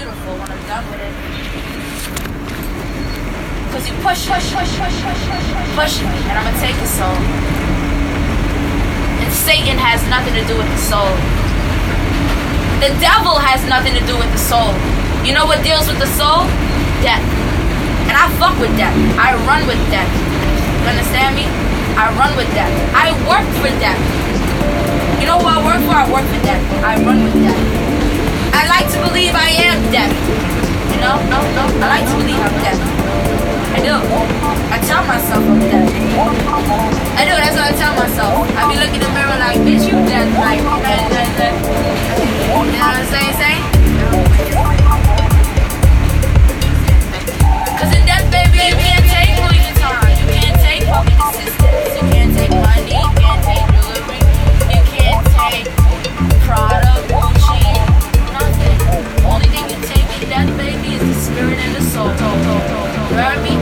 beautiful when I'm done with it. Cause you push, push, push, push, push, push, push, push me, and I'ma take your soul. And Satan has nothing to do with the soul. The devil has nothing to do with the soul. You know what deals with the soul? Death. And I fuck with death. I run with death. You understand me? I run with death. I work for death. You know who I work for? I work for death. I run with death. I like to believe I am death. You know? No, no. I like to believe I'm death. I do. I tell myself I'm dead. I do. That's what I tell myself. I be looking in the mirror like, bitch, you dead. Like, dead, dead, dead. You know what I'm saying? Saying? Cause in death, baby, you can't take Louis Vuitton. You can't take fucking assistance. Soul. Me?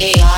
AI.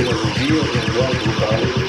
filosofia, os negócios locais.